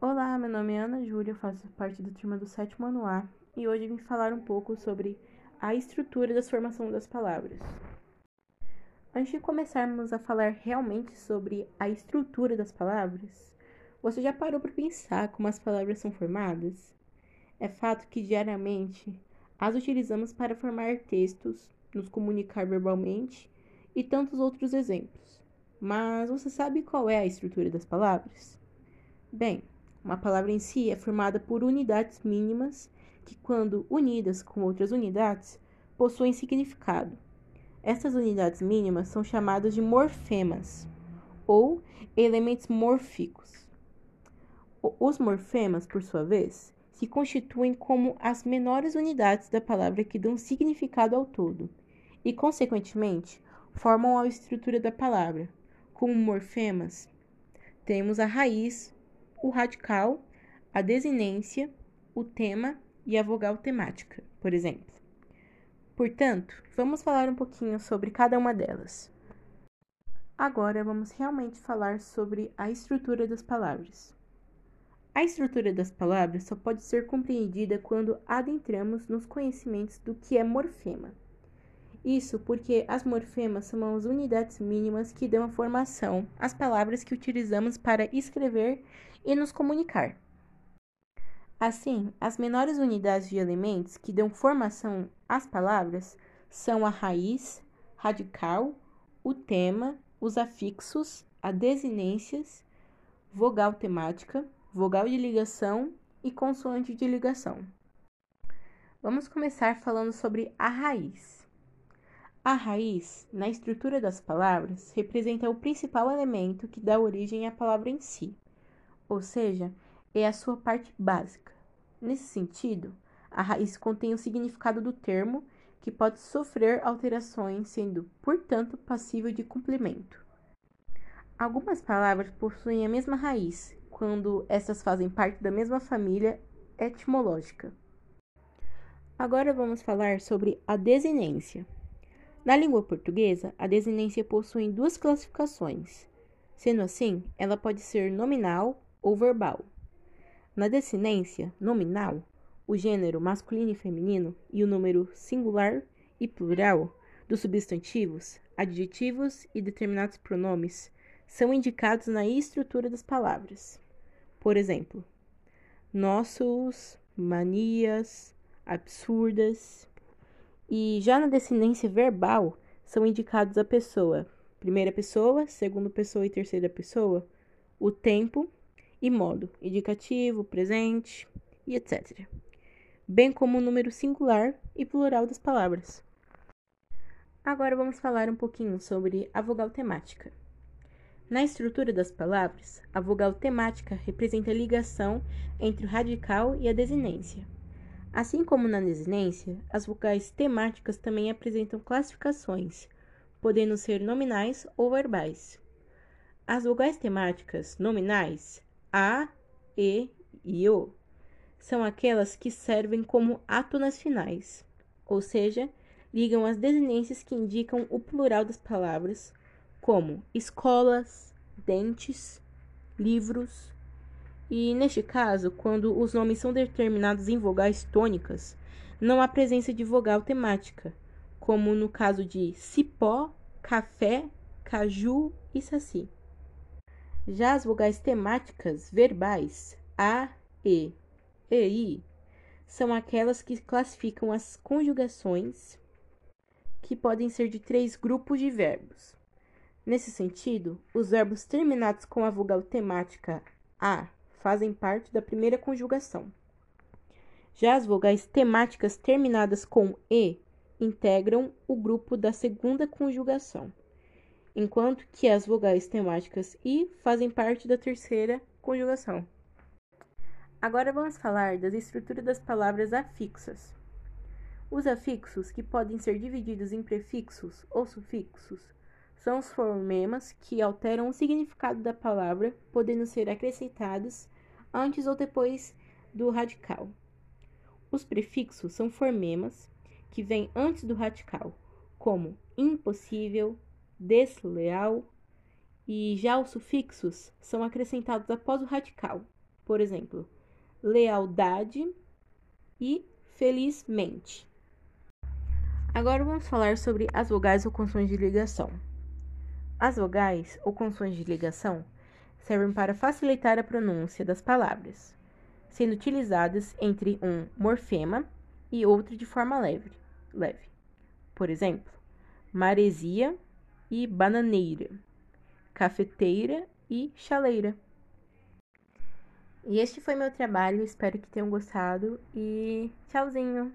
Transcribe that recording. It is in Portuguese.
Olá, meu nome é Ana Júlia, faço parte da turma do sétimo ano A e hoje vim falar um pouco sobre a estrutura da formação das palavras. Antes de começarmos a falar realmente sobre a estrutura das palavras, você já parou para pensar como as palavras são formadas? É fato que diariamente as utilizamos para formar textos, nos comunicar verbalmente e tantos outros exemplos. Mas você sabe qual é a estrutura das palavras? Bem, uma palavra em si é formada por unidades mínimas que, quando unidas com outras unidades, possuem significado. Essas unidades mínimas são chamadas de morfemas ou elementos morfícos. Os morfemas, por sua vez, se constituem como as menores unidades da palavra que dão significado ao todo e, consequentemente, formam a estrutura da palavra. Como morfemas, temos a raiz, o radical, a desinência, o tema e a vogal temática, por exemplo. Portanto, vamos falar um pouquinho sobre cada uma delas. Agora vamos realmente falar sobre a estrutura das palavras. A estrutura das palavras só pode ser compreendida quando adentramos nos conhecimentos do que é morfema. Isso porque as morfemas são as unidades mínimas que dão a formação às palavras que utilizamos para escrever e nos comunicar. Assim, as menores unidades de elementos que dão formação às palavras são a raiz, radical, o tema, os afixos, a desinências, vogal temática, vogal de ligação e consoante de ligação. Vamos começar falando sobre a raiz. A raiz, na estrutura das palavras, representa o principal elemento que dá origem à palavra em si ou seja, é a sua parte básica. Nesse sentido, a raiz contém o significado do termo, que pode sofrer alterações, sendo, portanto, passível de complemento. Algumas palavras possuem a mesma raiz, quando estas fazem parte da mesma família etimológica. Agora vamos falar sobre a desinência. Na língua portuguesa, a desinência possui duas classificações. Sendo assim, ela pode ser nominal ou verbal. Na desinência nominal, o gênero masculino e feminino e o número singular e plural dos substantivos, adjetivos e determinados pronomes são indicados na estrutura das palavras. Por exemplo, nossos, manias, absurdas. E já na descendência verbal são indicados a pessoa, primeira pessoa, segunda pessoa e terceira pessoa, o tempo e modo, indicativo, presente e etc. Bem como o número singular e plural das palavras. Agora vamos falar um pouquinho sobre a vogal temática. Na estrutura das palavras, a vogal temática representa a ligação entre o radical e a desinência. Assim como na desinência, as vogais temáticas também apresentam classificações, podendo ser nominais ou verbais. As vogais temáticas nominais a, e e o são aquelas que servem como átonas finais, ou seja, ligam as desinências que indicam o plural das palavras, como escolas, dentes, livros. E neste caso, quando os nomes são determinados em vogais tônicas, não há presença de vogal temática, como no caso de cipó, café, caju e saci. Já as vogais temáticas verbais a, e, e, i são aquelas que classificam as conjugações que podem ser de três grupos de verbos. Nesse sentido, os verbos terminados com a vogal temática a fazem parte da primeira conjugação. Já as vogais temáticas terminadas com e integram o grupo da segunda conjugação enquanto que as vogais temáticas i fazem parte da terceira conjugação. Agora vamos falar das estruturas das palavras afixas. Os afixos, que podem ser divididos em prefixos ou sufixos, são os fonemas que alteram o significado da palavra, podendo ser acrescentados antes ou depois do radical. Os prefixos são fonemas que vêm antes do radical, como impossível, desleal, e já os sufixos são acrescentados após o radical. Por exemplo, lealdade e felizmente. Agora vamos falar sobre as vogais ou consoantes de ligação. As vogais ou consoantes de ligação servem para facilitar a pronúncia das palavras, sendo utilizadas entre um morfema e outro de forma leve. leve. Por exemplo, maresia e bananeira, cafeteira e chaleira. E este foi meu trabalho, espero que tenham gostado e tchauzinho!